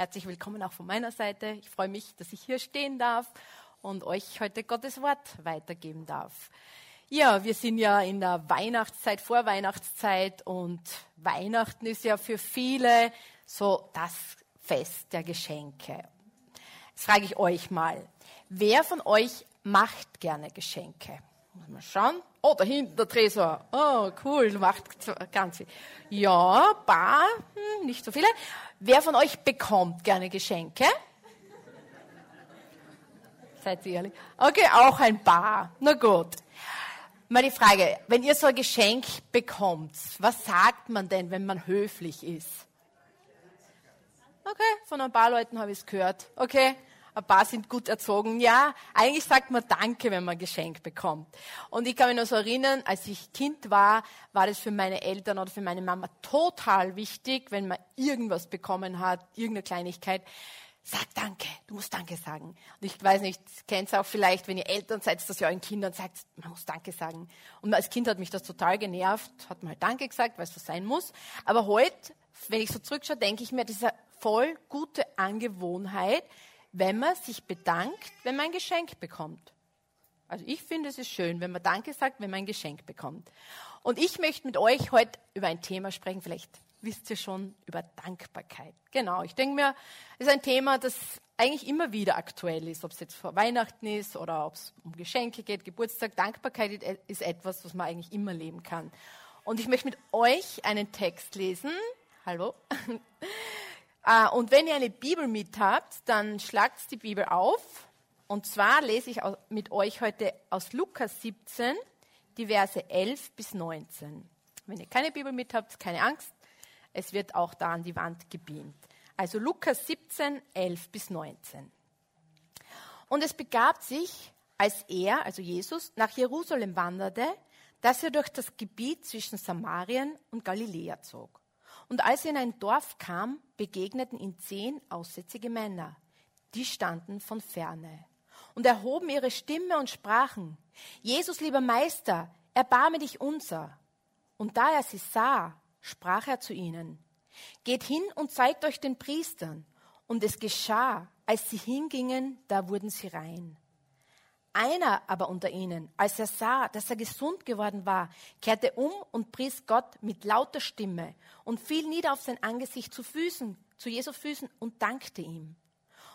Herzlich willkommen auch von meiner Seite. Ich freue mich, dass ich hier stehen darf und euch heute Gottes Wort weitergeben darf. Ja, wir sind ja in der Weihnachtszeit, Vorweihnachtszeit und Weihnachten ist ja für viele so das Fest der Geschenke. Jetzt frage ich euch mal, wer von euch macht gerne Geschenke? Mal schauen. Oh, da hinten der Tresor. Oh, cool, macht ganz viel. Ja, paar, hm, nicht so viele. Wer von euch bekommt gerne Geschenke? Seid ihr ehrlich? Okay, auch ein paar. Na gut. Mal die Frage, wenn ihr so ein Geschenk bekommt, was sagt man denn, wenn man höflich ist? Okay, von ein paar Leuten habe ich es gehört. Okay, ein paar sind gut erzogen. Ja, eigentlich sagt man Danke, wenn man Geschenk bekommt. Und ich kann mich noch so erinnern, als ich Kind war, war das für meine Eltern oder für meine Mama total wichtig, wenn man irgendwas bekommen hat, irgendeine Kleinigkeit. Sag Danke, du musst Danke sagen. Und ich weiß nicht, kennt es auch vielleicht, wenn ihr Eltern seid, dass ihr euren Kindern sagt, man muss Danke sagen. Und als Kind hat mich das total genervt, hat mal halt Danke gesagt, weil es so sein muss. Aber heute, wenn ich so zurückschaue, denke ich mir, das ist eine voll gute Angewohnheit, wenn man sich bedankt, wenn man ein Geschenk bekommt. Also ich finde, es ist schön, wenn man Danke sagt, wenn man ein Geschenk bekommt. Und ich möchte mit euch heute über ein Thema sprechen, vielleicht wisst ihr schon, über Dankbarkeit. Genau, ich denke mir, es ist ein Thema, das eigentlich immer wieder aktuell ist, ob es jetzt vor Weihnachten ist oder ob es um Geschenke geht, Geburtstag. Dankbarkeit ist etwas, was man eigentlich immer leben kann. Und ich möchte mit euch einen Text lesen. Hallo. Äh, und wenn ihr eine Bibel mit habt, dann schlagt die Bibel auf. Und zwar lese ich mit euch heute aus Lukas 17 die Verse 11 bis 19. Wenn ihr keine Bibel mit habt, keine Angst. Es wird auch da an die Wand gebeamt. Also Lukas 17, 11 bis 19. Und es begab sich, als er, also Jesus, nach Jerusalem wanderte, dass er durch das Gebiet zwischen Samarien und Galiläa zog. Und als er in ein Dorf kam, begegneten ihm zehn aussätzige Männer. Die standen von ferne und erhoben ihre Stimme und sprachen, Jesus, lieber Meister, erbarme dich unser. Und da er sie sah, sprach er zu ihnen, geht hin und zeigt euch den Priestern. Und es geschah, als sie hingingen, da wurden sie rein. Einer aber unter ihnen, als er sah, dass er gesund geworden war, kehrte um und pries Gott mit lauter Stimme und fiel nieder auf sein Angesicht zu Füßen, zu Jesu Füßen und dankte ihm.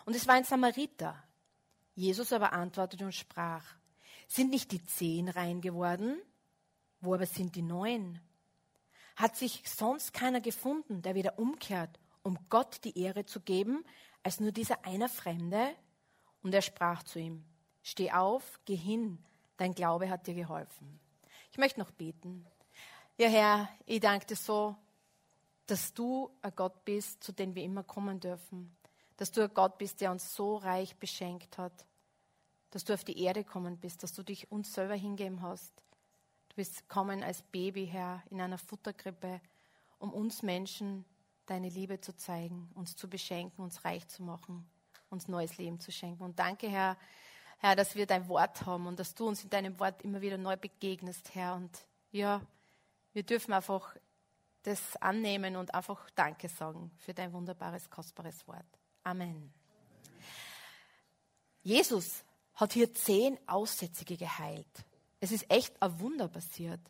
Und es war ein Samariter. Jesus aber antwortete und sprach, sind nicht die zehn rein geworden? Wo aber sind die neun? Hat sich sonst keiner gefunden, der wieder umkehrt, um Gott die Ehre zu geben, als nur dieser eine Fremde? Und er sprach zu ihm, Steh auf, geh hin, dein Glaube hat dir geholfen. Ich möchte noch beten. Ja, Herr, ich danke dir so, dass du ein Gott bist, zu dem wir immer kommen dürfen. Dass du ein Gott bist, der uns so reich beschenkt hat. Dass du auf die Erde kommen bist, dass du dich uns selber hingeben hast. Du bist kommen als Baby, Herr, in einer Futterkrippe, um uns Menschen deine Liebe zu zeigen, uns zu beschenken, uns reich zu machen, uns neues Leben zu schenken. Und danke, Herr, Herr, dass wir dein Wort haben und dass du uns in deinem Wort immer wieder neu begegnest, Herr. Und ja, wir dürfen einfach das annehmen und einfach Danke sagen für dein wunderbares, kostbares Wort. Amen. Jesus hat hier zehn Aussätzige geheilt. Es ist echt ein Wunder passiert.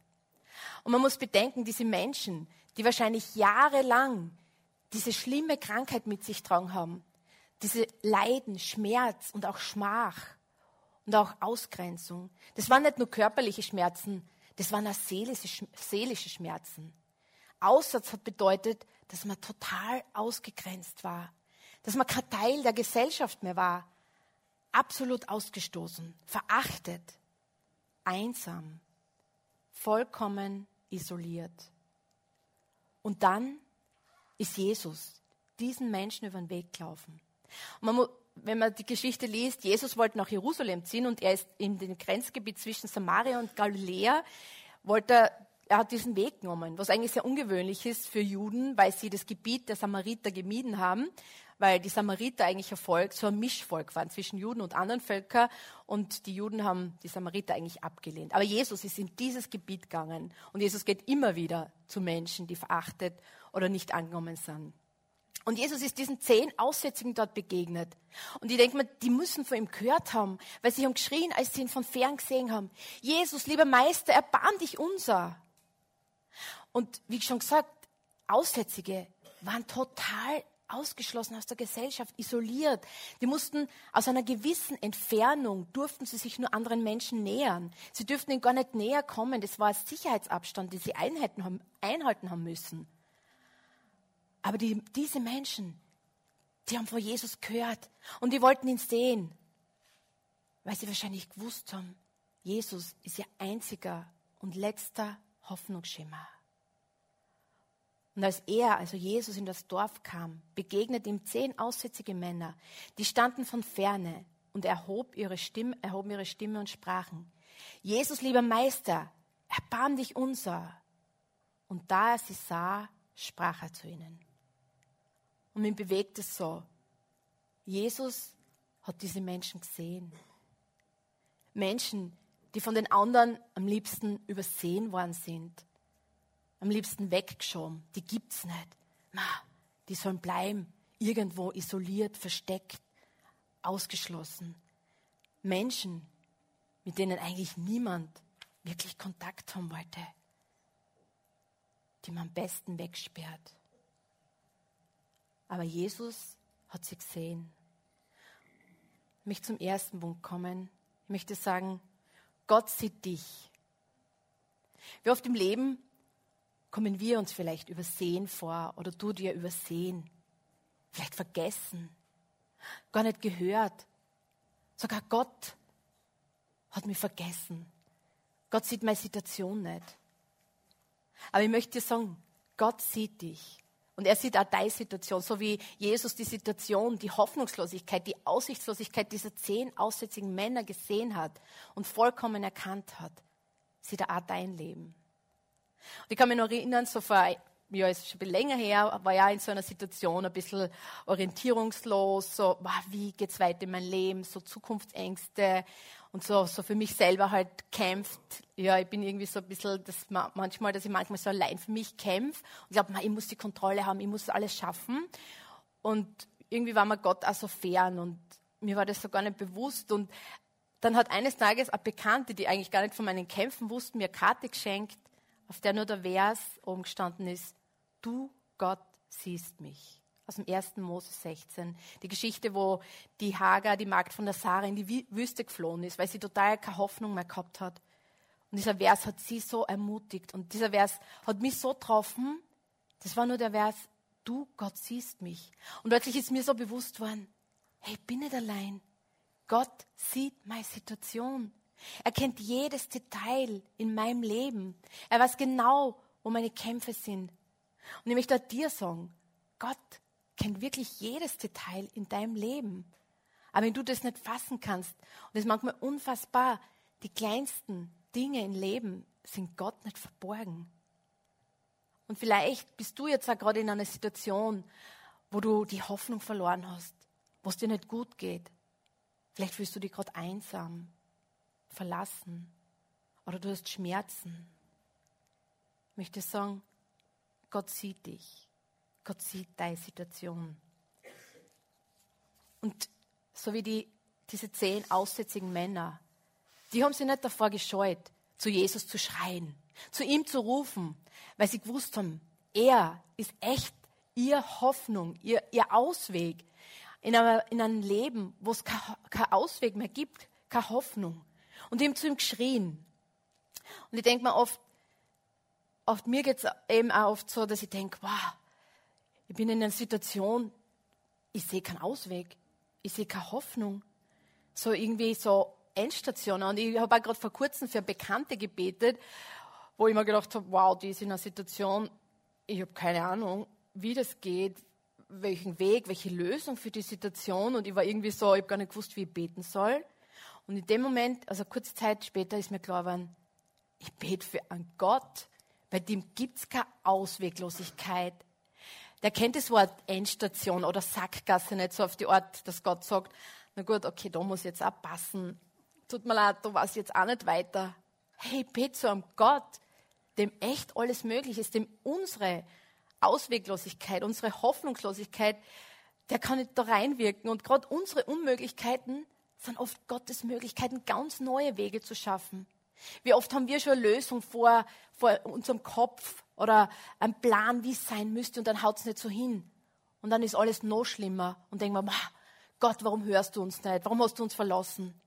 Und man muss bedenken, diese Menschen, die wahrscheinlich jahrelang diese schlimme Krankheit mit sich tragen haben, diese Leiden, Schmerz und auch Schmach, und auch Ausgrenzung. Das waren nicht nur körperliche Schmerzen, das waren auch seelische, seelische Schmerzen. Aussatz hat bedeutet, dass man total ausgegrenzt war, dass man kein Teil der Gesellschaft mehr war, absolut ausgestoßen, verachtet, einsam, vollkommen isoliert. Und dann ist Jesus diesen Menschen über den Weg gelaufen. Und man wenn man die Geschichte liest, Jesus wollte nach Jerusalem ziehen und er ist in dem Grenzgebiet zwischen Samaria und Galiläa, wollte er, er hat diesen Weg genommen, was eigentlich sehr ungewöhnlich ist für Juden, weil sie das Gebiet der Samariter gemieden haben, weil die Samariter eigentlich ein Volk, so ein Mischvolk waren zwischen Juden und anderen Völkern und die Juden haben die Samariter eigentlich abgelehnt. Aber Jesus ist in dieses Gebiet gegangen und Jesus geht immer wieder zu Menschen, die verachtet oder nicht angenommen sind. Und Jesus ist diesen zehn Aussätzigen dort begegnet. Und ich denke mir, die müssen von ihm gehört haben, weil sie haben geschrien, als sie ihn von fern gesehen haben. Jesus, lieber Meister, erbarm dich unser. Und wie schon gesagt, Aussätzige waren total ausgeschlossen aus der Gesellschaft, isoliert. Die mussten aus einer gewissen Entfernung, durften sie sich nur anderen Menschen nähern. Sie dürften ihnen gar nicht näher kommen. Das war ein Sicherheitsabstand, den sie einhalten haben, einhalten haben müssen. Aber die, diese Menschen, die haben von Jesus gehört und die wollten ihn sehen, weil sie wahrscheinlich gewusst haben, Jesus ist ihr einziger und letzter Hoffnungsschimmer. Und als er, also Jesus, in das Dorf kam, begegnet ihm zehn aussätzige Männer, die standen von ferne und erhob ihre Stimme, erhoben ihre Stimme und sprachen, Jesus, lieber Meister, erbarm dich unser. Und da er sie sah, sprach er zu ihnen, und mich bewegt es so. Jesus hat diese Menschen gesehen. Menschen, die von den anderen am liebsten übersehen worden sind. Am liebsten weggeschoben. Die gibt's nicht. Ma, die sollen bleiben. Irgendwo isoliert, versteckt, ausgeschlossen. Menschen, mit denen eigentlich niemand wirklich Kontakt haben wollte. Die man am besten wegsperrt. Aber Jesus hat sie gesehen. Ich möchte zum ersten Punkt kommen. Ich möchte sagen, Gott sieht dich. Wie oft im Leben kommen wir uns vielleicht übersehen vor oder du dir übersehen, vielleicht vergessen, gar nicht gehört. Sogar Gott hat mich vergessen. Gott sieht meine Situation nicht. Aber ich möchte dir sagen, Gott sieht dich. Und er sieht auch deine Situation, so wie Jesus die Situation, die Hoffnungslosigkeit, die Aussichtslosigkeit dieser zehn aussätzigen Männer gesehen hat und vollkommen erkannt hat, sieht er auch dein Leben. Und ich kann mich noch erinnern, so vor, ja, ist schon ein bisschen länger her, war ja in so einer Situation ein bisschen orientierungslos, so, wow, wie geht's weiter in mein Leben, so Zukunftsängste und so, so für mich selber halt kämpft. Ja, ich bin irgendwie so ein bisschen, dass man, manchmal, dass ich manchmal so allein für mich kämpfe und glaube, ich muss die Kontrolle haben, ich muss alles schaffen. Und irgendwie war mir Gott auch so fern und mir war das so gar nicht bewusst. Und dann hat eines Tages eine Bekannte, die eigentlich gar nicht von meinen Kämpfen wusste, mir eine Karte geschenkt, auf der nur der Vers oben gestanden ist, du Gott siehst mich aus dem 1. Mose 16. Die Geschichte, wo die Hagar, die Magd von der Sarah, in die Wüste geflohen ist, weil sie total keine Hoffnung mehr gehabt hat. Und dieser Vers hat sie so ermutigt. Und dieser Vers hat mich so getroffen. Das war nur der Vers, du Gott siehst mich. Und plötzlich ist mir so bewusst worden, hey, ich bin nicht allein. Gott sieht meine Situation. Er kennt jedes Detail in meinem Leben. Er weiß genau, wo meine Kämpfe sind. Und ich möchte dir sagen, Gott kennt wirklich jedes Detail in deinem Leben. Aber wenn du das nicht fassen kannst, und es ist manchmal unfassbar, die kleinsten Dinge im Leben sind Gott nicht verborgen. Und vielleicht bist du jetzt auch gerade in einer Situation, wo du die Hoffnung verloren hast, wo es dir nicht gut geht. Vielleicht fühlst du dich gerade einsam, verlassen oder du hast Schmerzen. Ich möchte sagen, Gott sieht dich. Gott sieht deine Situation. Und so wie die, diese zehn aussätzigen Männer, die haben sich nicht davor gescheut, zu Jesus zu schreien, zu ihm zu rufen, weil sie gewusst haben, er ist echt ihr Hoffnung, ihr, ihr Ausweg in, einer, in einem Leben, wo es keinen Ausweg mehr gibt, keine Hoffnung. Und haben zu ihm geschrien. Und ich denke mir oft, oft mir geht es eben auch oft so, dass ich denke, wow, ich bin in einer Situation, ich sehe keinen Ausweg. Ich sehe keine Hoffnung. So irgendwie so Endstation. Und ich habe auch gerade vor kurzem für Bekannte gebetet, wo ich mir gedacht habe, wow, die ist in einer Situation, ich habe keine Ahnung, wie das geht, welchen Weg, welche Lösung für die Situation. Und ich war irgendwie so, ich habe gar nicht gewusst, wie ich beten soll. Und in dem Moment, also kurze Zeit später, ist mir klar geworden, ich bete für einen Gott, bei dem gibt es keine Ausweglosigkeit der kennt das Wort Endstation oder Sackgasse nicht so auf die Art, dass Gott sagt, na gut, okay, da muss jetzt auch passen. Tut mir leid, da weiß ich jetzt auch nicht weiter. Hey, bete zu einem Gott, dem echt alles möglich ist, dem unsere Ausweglosigkeit, unsere Hoffnungslosigkeit, der kann nicht da reinwirken. Und gerade unsere Unmöglichkeiten sind oft Gottes Möglichkeiten, ganz neue Wege zu schaffen. Wie oft haben wir schon eine Lösung vor, vor unserem Kopf oder einen Plan, wie es sein müsste, und dann haut es nicht so hin. Und dann ist alles noch schlimmer und denken wir, Gott, warum hörst du uns nicht? Warum hast du uns verlassen?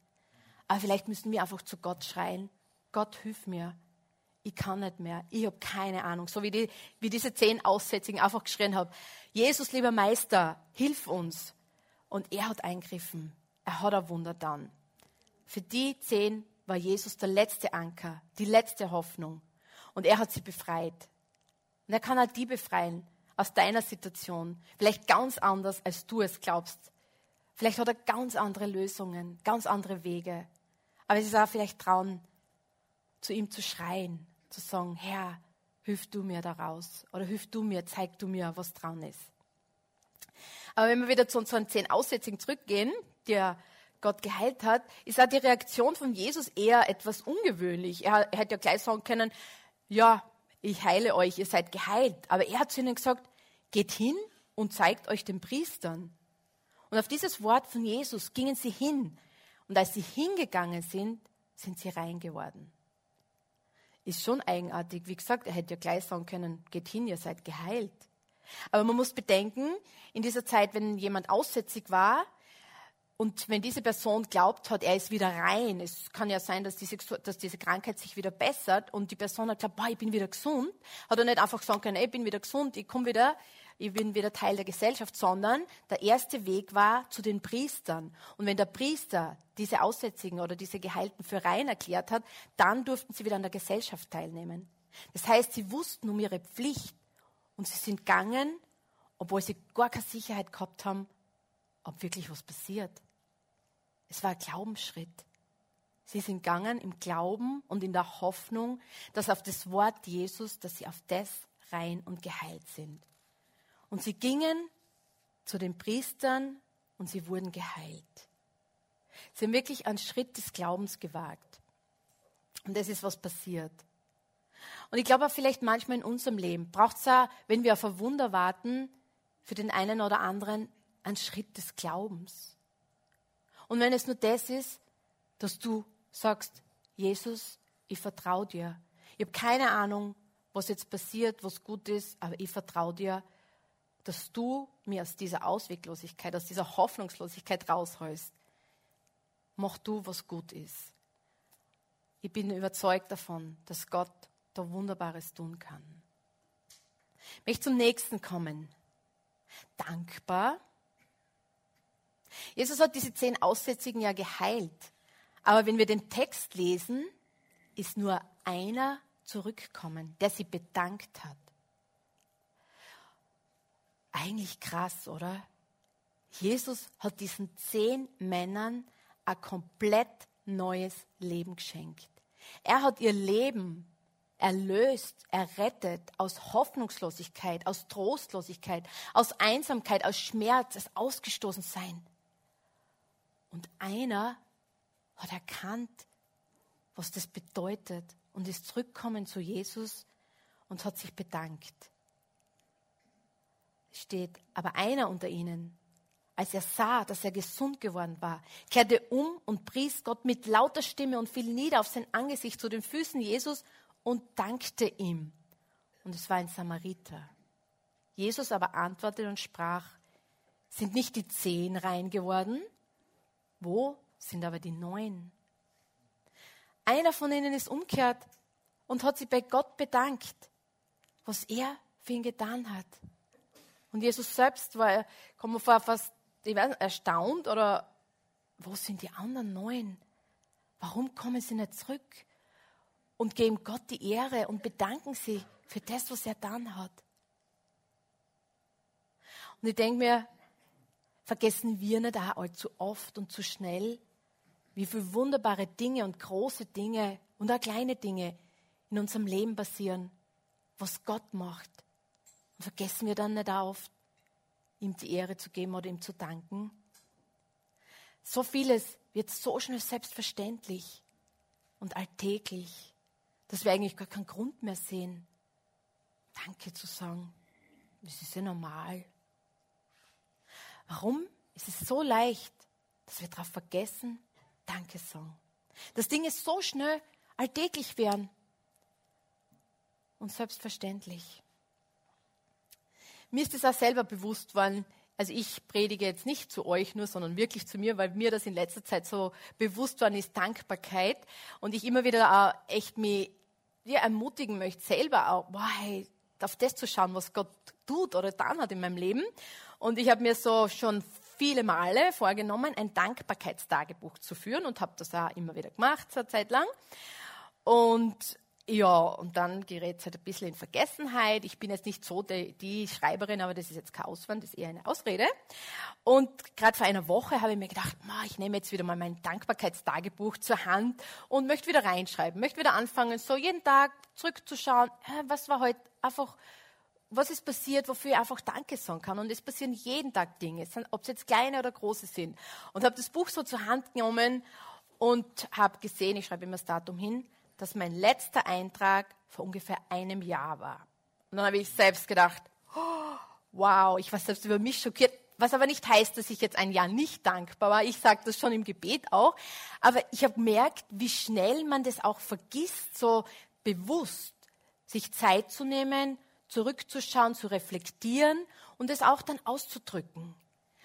Aber vielleicht müssen wir einfach zu Gott schreien. Gott, hilf mir. Ich kann nicht mehr. Ich habe keine Ahnung. So wie, die, wie diese zehn Aussätzigen einfach geschrien haben. Jesus, lieber Meister, hilf uns. Und er hat eingriffen. Er hat ein Wunder dann. Für die zehn war Jesus der letzte Anker, die letzte Hoffnung. Und er hat sie befreit. Und er kann auch die befreien aus deiner Situation. Vielleicht ganz anders, als du es glaubst. Vielleicht hat er ganz andere Lösungen, ganz andere Wege. Aber es ist auch vielleicht trauen, zu ihm zu schreien, zu sagen, Herr, hilf du mir daraus oder hilf du mir, zeig du mir, was dran ist. Aber wenn wir wieder zu unseren zehn Aussätzigen zurückgehen, die er Gott geheilt hat, ist auch die Reaktion von Jesus eher etwas ungewöhnlich. Er, er hätte ja gleich sagen können, ja, ich heile euch, ihr seid geheilt. Aber er hat zu ihnen gesagt, geht hin und zeigt euch den Priestern. Und auf dieses Wort von Jesus gingen sie hin. Und als sie hingegangen sind, sind sie rein geworden. Ist schon eigenartig. Wie gesagt, er hätte ja gleich sagen können, geht hin, ihr seid geheilt. Aber man muss bedenken, in dieser Zeit, wenn jemand aussätzig war, und wenn diese Person glaubt hat, er ist wieder rein, es kann ja sein, dass diese, dass diese Krankheit sich wieder bessert und die Person hat gesagt, ich bin wieder gesund, hat er nicht einfach sagen können, ich bin wieder gesund, ich komme wieder, ich bin wieder Teil der Gesellschaft, sondern der erste Weg war zu den Priestern. Und wenn der Priester diese Aussätzigen oder diese Geheilten für rein erklärt hat, dann durften sie wieder an der Gesellschaft teilnehmen. Das heißt, sie wussten um ihre Pflicht und sie sind gegangen, obwohl sie gar keine Sicherheit gehabt haben, ob wirklich was passiert. Es war ein Glaubensschritt. Sie sind gegangen im Glauben und in der Hoffnung, dass auf das Wort Jesus, dass sie auf das rein und geheilt sind. Und sie gingen zu den Priestern und sie wurden geheilt. Sie haben wirklich einen Schritt des Glaubens gewagt. Und das ist was passiert. Und ich glaube auch vielleicht manchmal in unserem Leben braucht es auch, wenn wir auf ein Wunder warten, für den einen oder anderen einen Schritt des Glaubens. Und wenn es nur das ist, dass du sagst, Jesus, ich vertraue dir. Ich habe keine Ahnung, was jetzt passiert, was gut ist, aber ich vertraue dir, dass du mir aus dieser Ausweglosigkeit, aus dieser Hoffnungslosigkeit rausholst. Mach du, was gut ist. Ich bin überzeugt davon, dass Gott da Wunderbares tun kann. Ich möchte zum nächsten kommen. Dankbar Jesus hat diese zehn Aussätzigen ja geheilt. Aber wenn wir den Text lesen, ist nur einer zurückgekommen, der sie bedankt hat. Eigentlich krass, oder? Jesus hat diesen zehn Männern ein komplett neues Leben geschenkt. Er hat ihr Leben erlöst, errettet aus Hoffnungslosigkeit, aus Trostlosigkeit, aus Einsamkeit, aus Schmerz, aus Ausgestoßensein. Und einer hat erkannt, was das bedeutet und ist zurückgekommen zu Jesus und hat sich bedankt. Es steht, aber einer unter ihnen, als er sah, dass er gesund geworden war, kehrte um und pries Gott mit lauter Stimme und fiel nieder auf sein Angesicht zu den Füßen Jesus und dankte ihm. Und es war ein Samariter. Jesus aber antwortete und sprach, sind nicht die zehn rein geworden? Wo sind aber die neun? Einer von ihnen ist umkehrt und hat sich bei Gott bedankt, was er für ihn getan hat. Und Jesus selbst war, kommt mir vor, fast ich weiß, erstaunt oder wo sind die anderen neun? Warum kommen sie nicht zurück und geben Gott die Ehre und bedanken sie für das, was er getan hat? Und ich denke mir, vergessen wir nicht auch allzu oft und zu schnell, wie viele wunderbare Dinge und große Dinge und auch kleine Dinge in unserem Leben passieren, was Gott macht. Und vergessen wir dann nicht auch oft, ihm die Ehre zu geben oder ihm zu danken. So vieles wird so schnell selbstverständlich und alltäglich, dass wir eigentlich gar keinen Grund mehr sehen, Danke zu sagen. das ist ja normal. Warum ist es so leicht, dass wir darauf vergessen, Danke sagen? Dass Dinge so schnell alltäglich werden und selbstverständlich. Mir ist es auch selber bewusst worden, also ich predige jetzt nicht zu euch nur, sondern wirklich zu mir, weil mir das in letzter Zeit so bewusst worden ist, Dankbarkeit. Und ich immer wieder auch echt mich ja, ermutigen möchte, selber auch, wow, hey, auf das zu schauen, was Gott tut oder getan hat in meinem Leben. Und ich habe mir so schon viele Male vorgenommen, ein Dankbarkeitstagebuch zu führen und habe das auch immer wieder gemacht, so Zeit lang. Und ja, und dann gerät es halt ein bisschen in Vergessenheit. Ich bin jetzt nicht so die, die Schreiberin, aber das ist jetzt kein Auswand, das ist eher eine Ausrede. Und gerade vor einer Woche habe ich mir gedacht, ma, ich nehme jetzt wieder mal mein Dankbarkeitstagebuch zur Hand und möchte wieder reinschreiben, möchte wieder anfangen, so jeden Tag zurückzuschauen, was war heute einfach, was ist passiert, wofür ich einfach Danke sagen kann. Und es passieren jeden Tag Dinge, ob es jetzt kleine oder große sind. Und habe das Buch so zur Hand genommen und habe gesehen, ich schreibe immer das Datum hin, dass mein letzter Eintrag vor ungefähr einem Jahr war. Und dann habe ich selbst gedacht, oh, wow, ich war selbst über mich schockiert. Was aber nicht heißt, dass ich jetzt ein Jahr nicht dankbar war. Ich sage das schon im Gebet auch. Aber ich habe gemerkt, wie schnell man das auch vergisst, so bewusst sich Zeit zu nehmen, zurückzuschauen, zu reflektieren und es auch dann auszudrücken.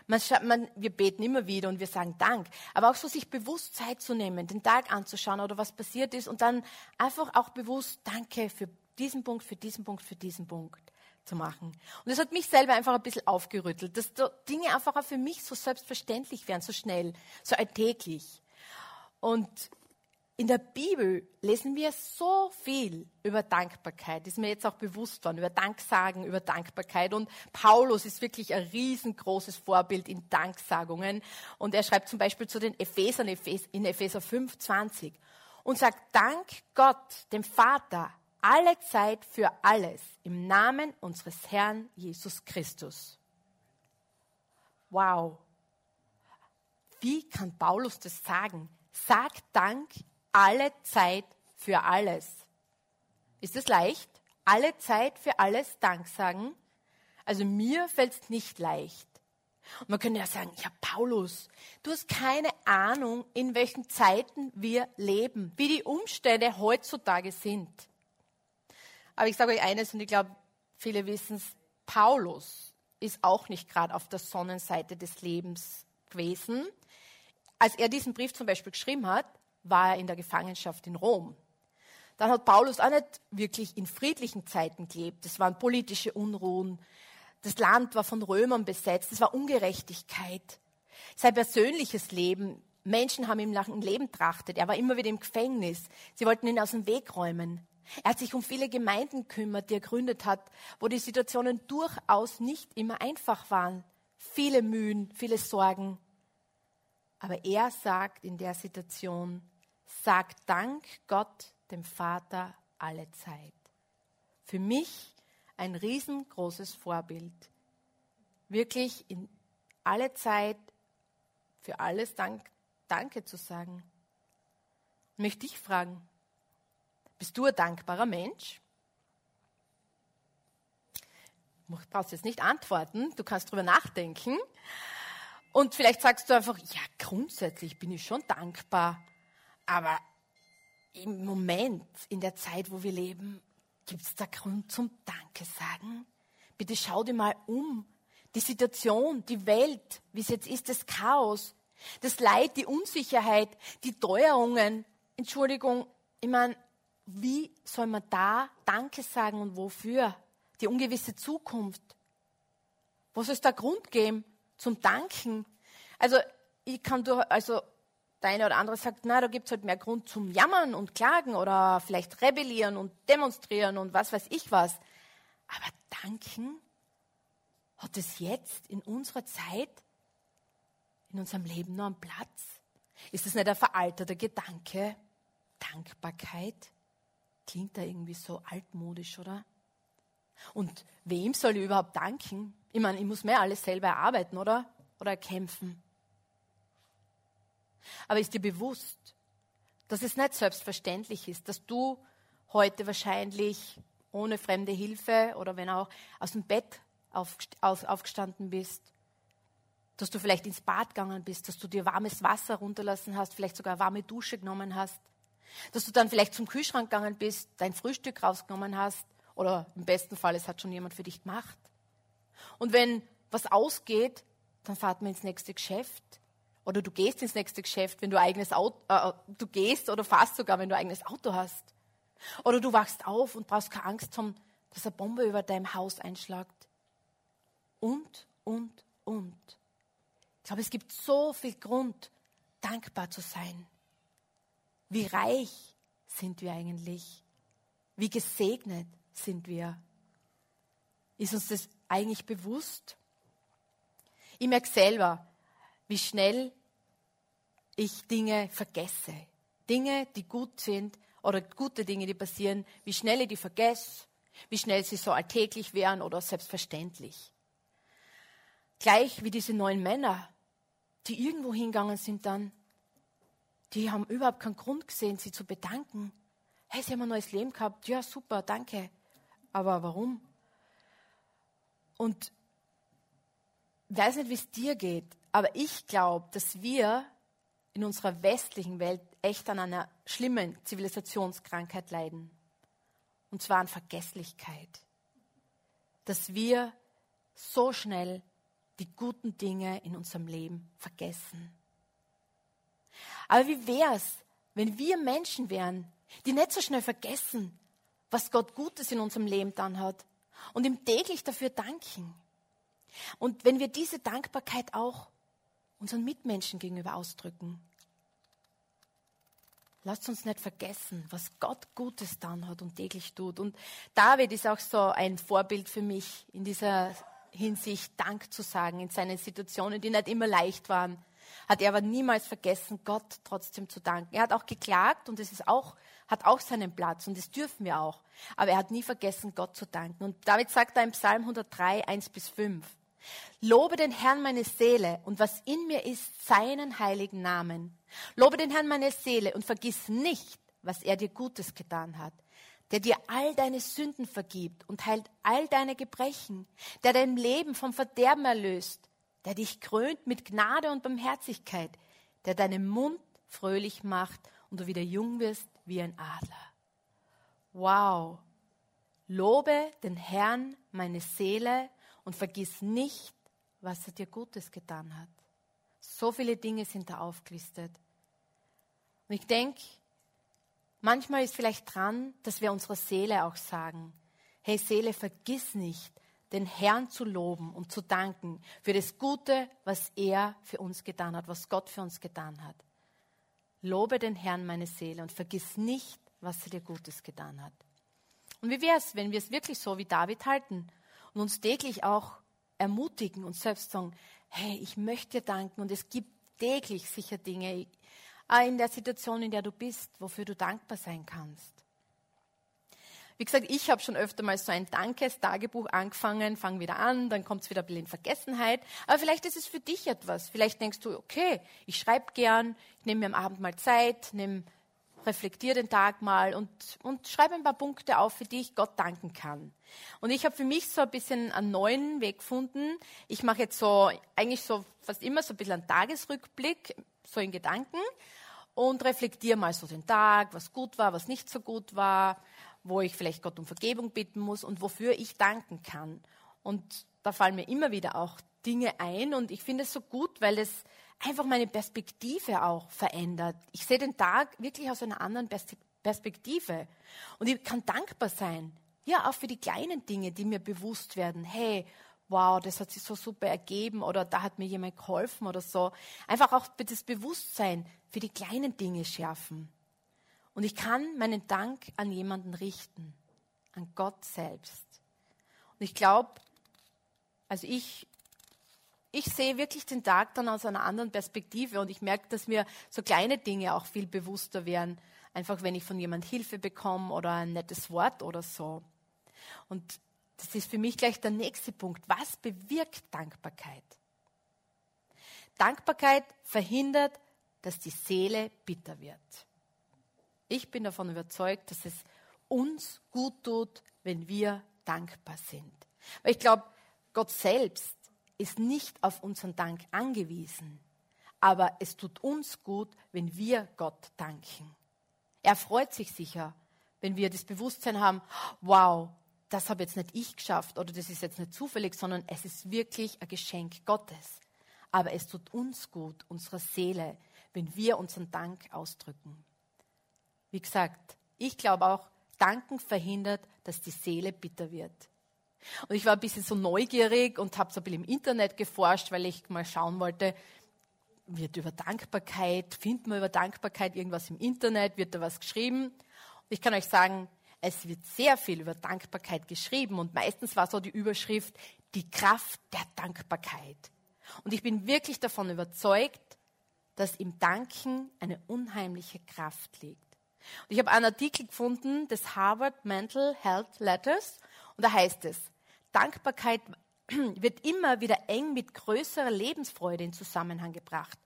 Man, man, wir beten immer wieder und wir sagen Dank, aber auch so sich bewusst Zeit zu nehmen, den Tag anzuschauen oder was passiert ist und dann einfach auch bewusst Danke für diesen Punkt, für diesen Punkt, für diesen Punkt zu machen. Und das hat mich selber einfach ein bisschen aufgerüttelt, dass Dinge einfach auch für mich so selbstverständlich werden, so schnell, so alltäglich. Und in der Bibel lesen wir so viel über Dankbarkeit, ist mir jetzt auch bewusst worden, über Danksagen, über Dankbarkeit. Und Paulus ist wirklich ein riesengroßes Vorbild in Danksagungen. Und er schreibt zum Beispiel zu den Ephesern in Epheser 5, 20 und sagt, Dank Gott, dem Vater, alle Zeit für alles im Namen unseres Herrn Jesus Christus. Wow. Wie kann Paulus das sagen? Sagt Dank alle Zeit für alles. Ist es leicht? Alle Zeit für alles Dank sagen? Also mir fällt es nicht leicht. Und man könnte ja sagen, ja Paulus, du hast keine Ahnung, in welchen Zeiten wir leben, wie die Umstände heutzutage sind. Aber ich sage euch eines und ich glaube, viele wissen es, Paulus ist auch nicht gerade auf der Sonnenseite des Lebens gewesen. Als er diesen Brief zum Beispiel geschrieben hat, war er in der Gefangenschaft in Rom. Dann hat Paulus auch nicht wirklich in friedlichen Zeiten gelebt. Es waren politische Unruhen. Das Land war von Römern besetzt. Es war Ungerechtigkeit. Sein persönliches Leben. Menschen haben ihm nach dem Leben trachtet. Er war immer wieder im Gefängnis. Sie wollten ihn aus dem Weg räumen. Er hat sich um viele Gemeinden gekümmert, die er gründet hat, wo die Situationen durchaus nicht immer einfach waren. Viele Mühen, viele Sorgen. Aber er sagt in der Situation, Sag Dank Gott, dem Vater, alle Zeit. Für mich ein riesengroßes Vorbild. Wirklich in alle Zeit für alles Dank, Danke zu sagen. Möchte ich fragen, bist du ein dankbarer Mensch? Du brauchst jetzt nicht antworten, du kannst drüber nachdenken. Und vielleicht sagst du einfach, ja, grundsätzlich bin ich schon dankbar. Aber im Moment, in der Zeit, wo wir leben, gibt es da Grund zum Danke sagen? Bitte schau dir mal um. Die Situation, die Welt, wie es jetzt ist, das Chaos, das Leid, die Unsicherheit, die Teuerungen. Entschuldigung, ich meine, wie soll man da Danke sagen und wofür? Die ungewisse Zukunft. Was ist der Grund geben zum Danken? Also, ich kann durch, also der eine oder andere sagt, na, da gibt es halt mehr Grund zum Jammern und Klagen oder vielleicht rebellieren und demonstrieren und was weiß ich was. Aber danken, hat es jetzt in unserer Zeit, in unserem Leben noch einen Platz? Ist das nicht ein veralteter Gedanke? Dankbarkeit? Klingt da irgendwie so altmodisch, oder? Und wem soll ich überhaupt danken? Ich meine, ich muss mir alles selber erarbeiten, oder? Oder kämpfen. Aber ist dir bewusst, dass es nicht selbstverständlich ist, dass du heute wahrscheinlich ohne fremde Hilfe oder wenn auch aus dem Bett aufgestanden bist, dass du vielleicht ins Bad gegangen bist, dass du dir warmes Wasser runterlassen hast, vielleicht sogar eine warme Dusche genommen hast, dass du dann vielleicht zum Kühlschrank gegangen bist, dein Frühstück rausgenommen hast oder im besten Fall, es hat schon jemand für dich gemacht. Und wenn was ausgeht, dann fahrt man ins nächste Geschäft oder du gehst ins nächste Geschäft, wenn du eigenes Auto, äh, du gehst oder fährst sogar, wenn du eigenes Auto hast. Oder du wachst auf und brauchst keine Angst haben, dass eine Bombe über deinem Haus einschlagt. Und, und, und. Ich glaube, es gibt so viel Grund, dankbar zu sein. Wie reich sind wir eigentlich? Wie gesegnet sind wir? Ist uns das eigentlich bewusst? Ich merke selber, wie schnell ich Dinge vergesse. Dinge, die gut sind oder gute Dinge, die passieren, wie schnell ich die vergesse, wie schnell sie so alltäglich wären oder selbstverständlich. Gleich wie diese neun Männer, die irgendwo hingegangen sind dann, die haben überhaupt keinen Grund gesehen, sie zu bedanken. Hey, sie haben ein neues Leben gehabt. Ja, super, danke. Aber warum? Und ich weiß nicht, wie es dir geht, aber ich glaube, dass wir in unserer westlichen Welt echt an einer schlimmen Zivilisationskrankheit leiden. Und zwar an Vergesslichkeit. Dass wir so schnell die guten Dinge in unserem Leben vergessen. Aber wie wäre es, wenn wir Menschen wären, die nicht so schnell vergessen, was Gott Gutes in unserem Leben dann hat und ihm täglich dafür danken? Und wenn wir diese Dankbarkeit auch unseren Mitmenschen gegenüber ausdrücken. Lasst uns nicht vergessen, was Gott Gutes dann hat und täglich tut. Und David ist auch so ein Vorbild für mich in dieser Hinsicht, Dank zu sagen in seinen Situationen, die nicht immer leicht waren. Hat er aber niemals vergessen, Gott trotzdem zu danken. Er hat auch geklagt und es ist auch, hat auch seinen Platz und das dürfen wir auch. Aber er hat nie vergessen, Gott zu danken. Und David sagt da im Psalm 103, 1 bis 5. Lobe den Herrn meine Seele und was in mir ist, seinen heiligen Namen. Lobe den Herrn meine Seele und vergiss nicht, was er dir Gutes getan hat, der dir all deine Sünden vergibt und heilt all deine Gebrechen, der dein Leben vom Verderben erlöst, der dich krönt mit Gnade und Barmherzigkeit, der deinen Mund fröhlich macht und du wieder jung wirst wie ein Adler. Wow! Lobe den Herrn meine Seele und vergiss nicht, was er dir Gutes getan hat. So viele Dinge sind da aufgelistet. Und ich denke, manchmal ist vielleicht dran, dass wir unserer Seele auch sagen, hey Seele, vergiss nicht, den Herrn zu loben und zu danken für das Gute, was er für uns getan hat, was Gott für uns getan hat. Lobe den Herrn, meine Seele, und vergiss nicht, was er dir Gutes getan hat. Und wie wäre es, wenn wir es wirklich so wie David halten und uns täglich auch ermutigen und selbst sagen, hey, ich möchte dir danken und es gibt täglich sicher Dinge in der Situation, in der du bist, wofür du dankbar sein kannst. Wie gesagt, ich habe schon öfter mal so ein Dankes-Tagebuch angefangen, fange wieder an, dann kommt es wieder ein bisschen in Vergessenheit. Aber vielleicht ist es für dich etwas. Vielleicht denkst du, okay, ich schreibe gern, ich nehme mir am Abend mal Zeit, nehme reflektiere den Tag mal und, und schreibe ein paar Punkte auf, für die ich Gott danken kann. Und ich habe für mich so ein bisschen einen neuen Weg gefunden. Ich mache jetzt so, eigentlich so fast immer so ein bisschen einen Tagesrückblick, so in Gedanken und reflektiere mal so den Tag, was gut war, was nicht so gut war, wo ich vielleicht Gott um Vergebung bitten muss und wofür ich danken kann. Und da fallen mir immer wieder auch Dinge ein und ich finde es so gut, weil es einfach meine Perspektive auch verändert. Ich sehe den Tag wirklich aus einer anderen Perspektive. Und ich kann dankbar sein. Ja, auch für die kleinen Dinge, die mir bewusst werden. Hey, wow, das hat sich so super ergeben oder da hat mir jemand geholfen oder so. Einfach auch das Bewusstsein für die kleinen Dinge schärfen. Und ich kann meinen Dank an jemanden richten, an Gott selbst. Und ich glaube, also ich ich sehe wirklich den Tag dann aus einer anderen Perspektive und ich merke, dass mir so kleine Dinge auch viel bewusster werden. Einfach wenn ich von jemand Hilfe bekomme oder ein nettes Wort oder so. Und das ist für mich gleich der nächste Punkt. Was bewirkt Dankbarkeit? Dankbarkeit verhindert, dass die Seele bitter wird. Ich bin davon überzeugt, dass es uns gut tut, wenn wir dankbar sind. Weil ich glaube, Gott selbst ist nicht auf unseren Dank angewiesen, aber es tut uns gut, wenn wir Gott danken. Er freut sich sicher, wenn wir das Bewusstsein haben, wow, das habe jetzt nicht ich geschafft oder das ist jetzt nicht zufällig, sondern es ist wirklich ein Geschenk Gottes. Aber es tut uns gut, unserer Seele, wenn wir unseren Dank ausdrücken. Wie gesagt, ich glaube auch, Danken verhindert, dass die Seele bitter wird. Und ich war ein bisschen so neugierig und habe so ein bisschen im Internet geforscht, weil ich mal schauen wollte, wird über Dankbarkeit, findet man über Dankbarkeit irgendwas im Internet, wird da was geschrieben? Und ich kann euch sagen, es wird sehr viel über Dankbarkeit geschrieben und meistens war so die Überschrift die Kraft der Dankbarkeit. Und ich bin wirklich davon überzeugt, dass im Danken eine unheimliche Kraft liegt. Und ich habe einen Artikel gefunden des Harvard Mental Health Letters und da heißt es, Dankbarkeit wird immer wieder eng mit größerer Lebensfreude in Zusammenhang gebracht.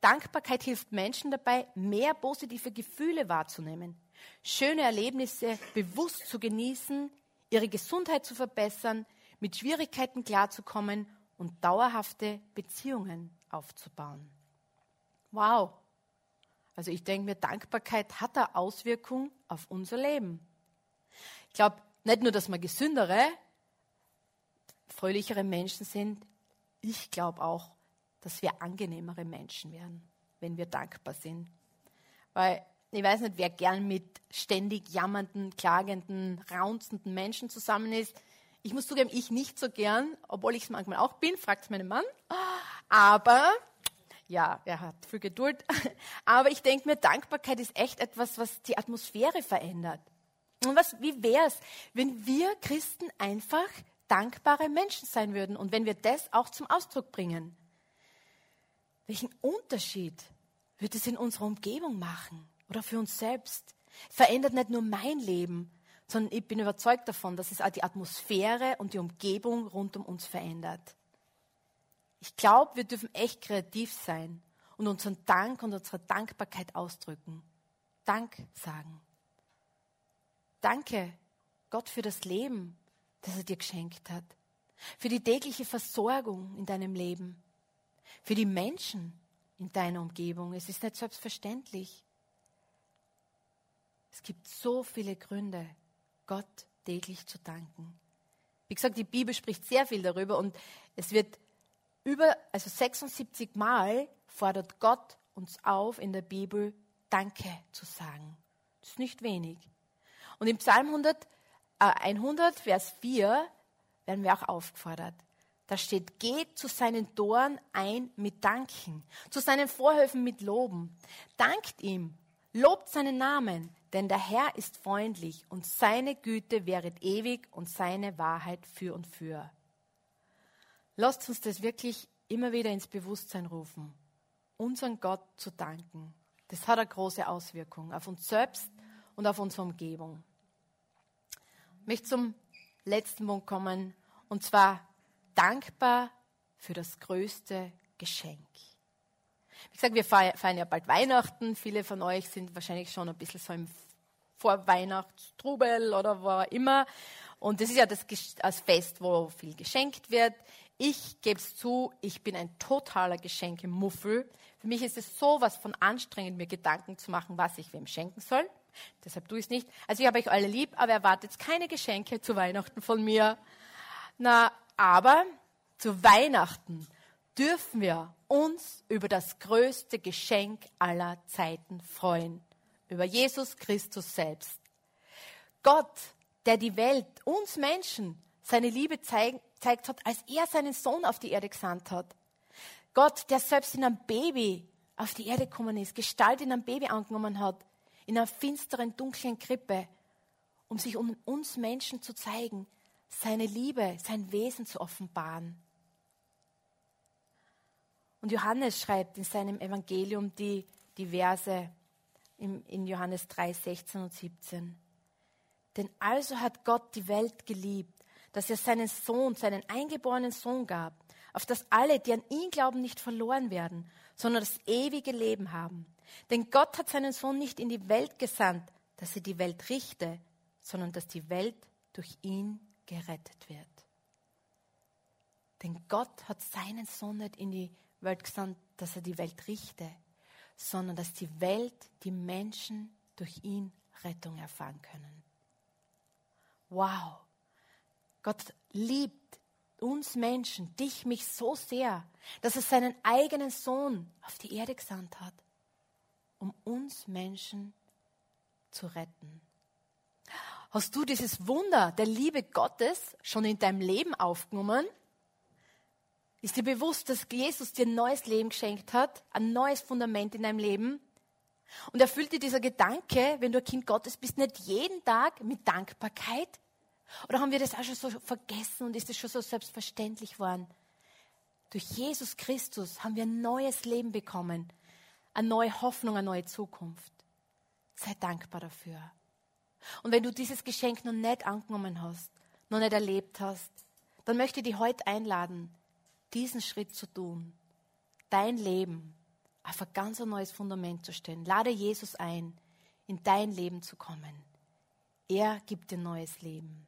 Dankbarkeit hilft Menschen dabei, mehr positive Gefühle wahrzunehmen, schöne Erlebnisse bewusst zu genießen, ihre Gesundheit zu verbessern, mit Schwierigkeiten klarzukommen und dauerhafte Beziehungen aufzubauen. Wow. Also ich denke mir, Dankbarkeit hat eine Auswirkung auf unser Leben. Ich glaube nicht nur, dass wir gesündere, fröhlichere Menschen sind, ich glaube auch, dass wir angenehmere Menschen werden, wenn wir dankbar sind. Weil ich weiß nicht, wer gern mit ständig jammernden, klagenden, raunzenden Menschen zusammen ist. Ich muss zugeben, ich nicht so gern, obwohl ich es manchmal auch bin, fragt meinen Mann. Aber, ja, er hat viel Geduld. Aber ich denke mir, Dankbarkeit ist echt etwas, was die Atmosphäre verändert. Und was, wie wäre es, wenn wir Christen einfach dankbare Menschen sein würden und wenn wir das auch zum Ausdruck bringen? Welchen Unterschied wird es in unserer Umgebung machen oder für uns selbst? Verändert nicht nur mein Leben, sondern ich bin überzeugt davon, dass es auch die Atmosphäre und die Umgebung rund um uns verändert. Ich glaube, wir dürfen echt kreativ sein und unseren Dank und unsere Dankbarkeit ausdrücken. Dank sagen. Danke, Gott, für das Leben, das er dir geschenkt hat. Für die tägliche Versorgung in deinem Leben für die Menschen in deiner Umgebung. Es ist nicht selbstverständlich. Es gibt so viele Gründe, Gott täglich zu danken. Wie gesagt, die Bibel spricht sehr viel darüber und es wird über, also 76 Mal fordert Gott uns auf, in der Bibel Danke zu sagen. Das ist nicht wenig. Und im Psalm 100, äh 100 Vers 4 werden wir auch aufgefordert. Da steht, geht zu seinen Toren ein mit Danken, zu seinen Vorhöfen mit Loben. Dankt ihm, lobt seinen Namen, denn der Herr ist freundlich und seine Güte wäret ewig und seine Wahrheit für und für. Lasst uns das wirklich immer wieder ins Bewusstsein rufen, unseren Gott zu danken. Das hat eine große Auswirkung auf uns selbst und auf unsere Umgebung. Möchte zum letzten Punkt kommen, und zwar dankbar für das größte Geschenk. Wie gesagt, wir feiern ja bald Weihnachten. Viele von euch sind wahrscheinlich schon ein bisschen so im Vorweihnachtstrubel oder wo immer. Und das ist ja das, das Fest, wo viel geschenkt wird. Ich gebe es zu, ich bin ein totaler Geschenkemuffel. Für mich ist es so was von anstrengend, mir Gedanken zu machen, was ich wem schenken soll. Deshalb tue ich es nicht. Also ich habe euch alle lieb, aber erwartet keine Geschenke zu Weihnachten von mir. Na, aber zu Weihnachten dürfen wir uns über das größte Geschenk aller Zeiten freuen, über Jesus Christus selbst. Gott, der die Welt, uns Menschen, seine Liebe zeigt, hat, als er seinen Sohn auf die Erde gesandt hat. Gott, der selbst in einem Baby auf die Erde gekommen ist, Gestalt in einem Baby angenommen hat, in einer finsteren, dunklen Krippe, um sich um uns Menschen zu zeigen, seine Liebe, sein Wesen zu offenbaren. Und Johannes schreibt in seinem Evangelium die, die Verse in, in Johannes 3, 16 und 17. Denn also hat Gott die Welt geliebt, dass er seinen Sohn, seinen eingeborenen Sohn gab, auf dass alle, die an ihn glauben, nicht verloren werden, sondern das ewige Leben haben. Denn Gott hat seinen Sohn nicht in die Welt gesandt, dass er die Welt richte, sondern dass die Welt durch ihn gerettet wird. Denn Gott hat seinen Sohn nicht in die Welt gesandt, dass er die Welt richte, sondern dass die Welt, die Menschen durch ihn Rettung erfahren können. Wow. Gott liebt uns Menschen, dich, mich so sehr, dass er seinen eigenen Sohn auf die Erde gesandt hat, um uns Menschen zu retten. Hast du dieses Wunder der Liebe Gottes schon in deinem Leben aufgenommen? Ist dir bewusst, dass Jesus dir ein neues Leben geschenkt hat, ein neues Fundament in deinem Leben? Und erfüllt dir dieser Gedanke, wenn du ein Kind Gottes bist, nicht jeden Tag mit Dankbarkeit? Oder haben wir das auch schon so vergessen und ist es schon so selbstverständlich geworden? Durch Jesus Christus haben wir ein neues Leben bekommen, eine neue Hoffnung, eine neue Zukunft. Sei dankbar dafür. Und wenn du dieses Geschenk noch nicht angenommen hast, noch nicht erlebt hast, dann möchte ich dich heute einladen, diesen Schritt zu tun, dein Leben auf ein ganz neues Fundament zu stellen. Lade Jesus ein, in dein Leben zu kommen. Er gibt dir neues Leben.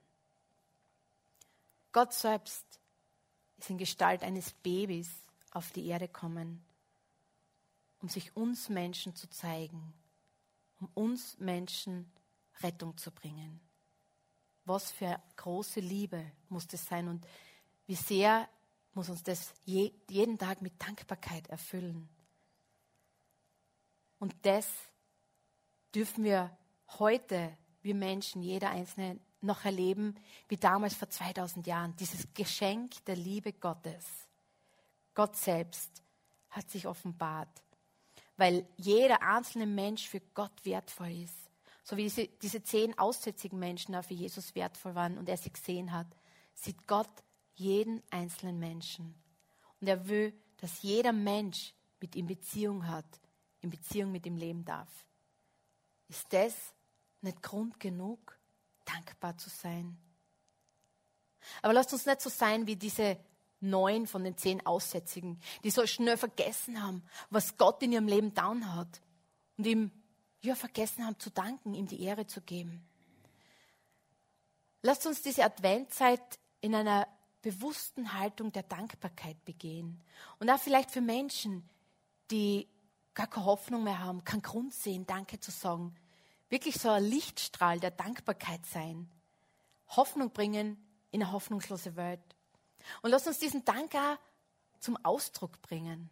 Gott selbst ist in Gestalt eines Babys auf die Erde gekommen, um sich uns Menschen zu zeigen, um uns Menschen Rettung zu bringen. Was für große Liebe muss das sein und wie sehr muss uns das je, jeden Tag mit Dankbarkeit erfüllen. Und das dürfen wir heute, wir Menschen, jeder Einzelne, noch erleben, wie damals vor 2000 Jahren. Dieses Geschenk der Liebe Gottes. Gott selbst hat sich offenbart, weil jeder einzelne Mensch für Gott wertvoll ist. So wie diese, diese zehn aussätzigen Menschen auch für Jesus wertvoll waren und er sie gesehen hat, sieht Gott jeden einzelnen Menschen. Und er will, dass jeder Mensch mit ihm Beziehung hat, in Beziehung mit ihm leben darf. Ist das nicht Grund genug, dankbar zu sein? Aber lasst uns nicht so sein wie diese neun von den zehn Aussätzigen, die so schnell vergessen haben, was Gott in ihrem Leben down hat und ihm ja vergessen haben zu danken, ihm die Ehre zu geben. Lasst uns diese Adventzeit in einer bewussten Haltung der Dankbarkeit begehen. Und auch vielleicht für Menschen, die gar keine Hoffnung mehr haben, keinen Grund sehen, Danke zu sagen. Wirklich so ein Lichtstrahl der Dankbarkeit sein. Hoffnung bringen in eine hoffnungslose Welt. Und lass uns diesen Dank auch zum Ausdruck bringen.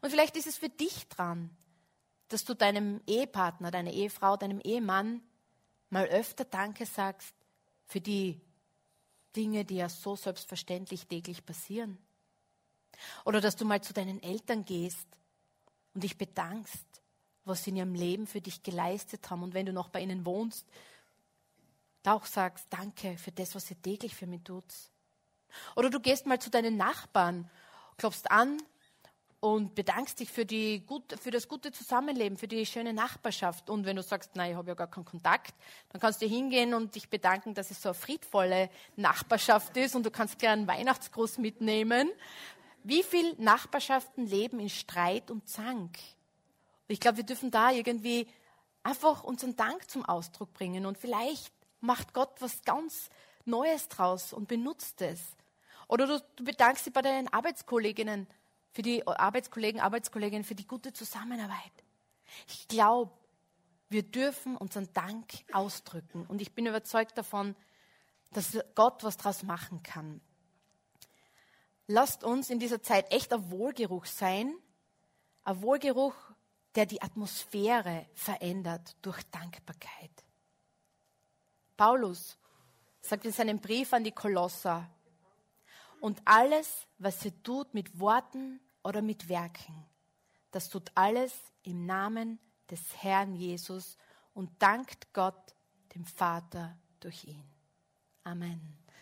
Und vielleicht ist es für dich dran, dass du deinem Ehepartner, deiner Ehefrau, deinem Ehemann mal öfter Danke sagst für die Dinge, die ja so selbstverständlich täglich passieren. Oder dass du mal zu deinen Eltern gehst und dich bedankst, was sie in ihrem Leben für dich geleistet haben. Und wenn du noch bei ihnen wohnst, da auch sagst, danke für das, was ihr täglich für mich tut. Oder du gehst mal zu deinen Nachbarn, klopfst an und bedankst dich für, die gut, für das gute Zusammenleben, für die schöne Nachbarschaft. Und wenn du sagst, nein, ich habe ja gar keinen Kontakt, dann kannst du hingehen und dich bedanken, dass es so eine friedvolle Nachbarschaft ist und du kannst gleich einen Weihnachtsgruß mitnehmen. Wie viele Nachbarschaften leben in Streit und Zank? Ich glaube, wir dürfen da irgendwie einfach unseren Dank zum Ausdruck bringen und vielleicht macht Gott was ganz Neues draus und benutzt es. Oder du, du bedankst dich bei deinen Arbeitskolleginnen für die Arbeitskollegen, Arbeitskolleginnen, für die gute Zusammenarbeit. Ich glaube, wir dürfen unseren Dank ausdrücken. Und ich bin überzeugt davon, dass Gott was daraus machen kann. Lasst uns in dieser Zeit echt ein Wohlgeruch sein. Ein Wohlgeruch, der die Atmosphäre verändert durch Dankbarkeit. Paulus sagt in seinem Brief an die Kolosser, und alles, was ihr tut mit Worten oder mit Werken, das tut alles im Namen des Herrn Jesus und dankt Gott, dem Vater, durch ihn. Amen.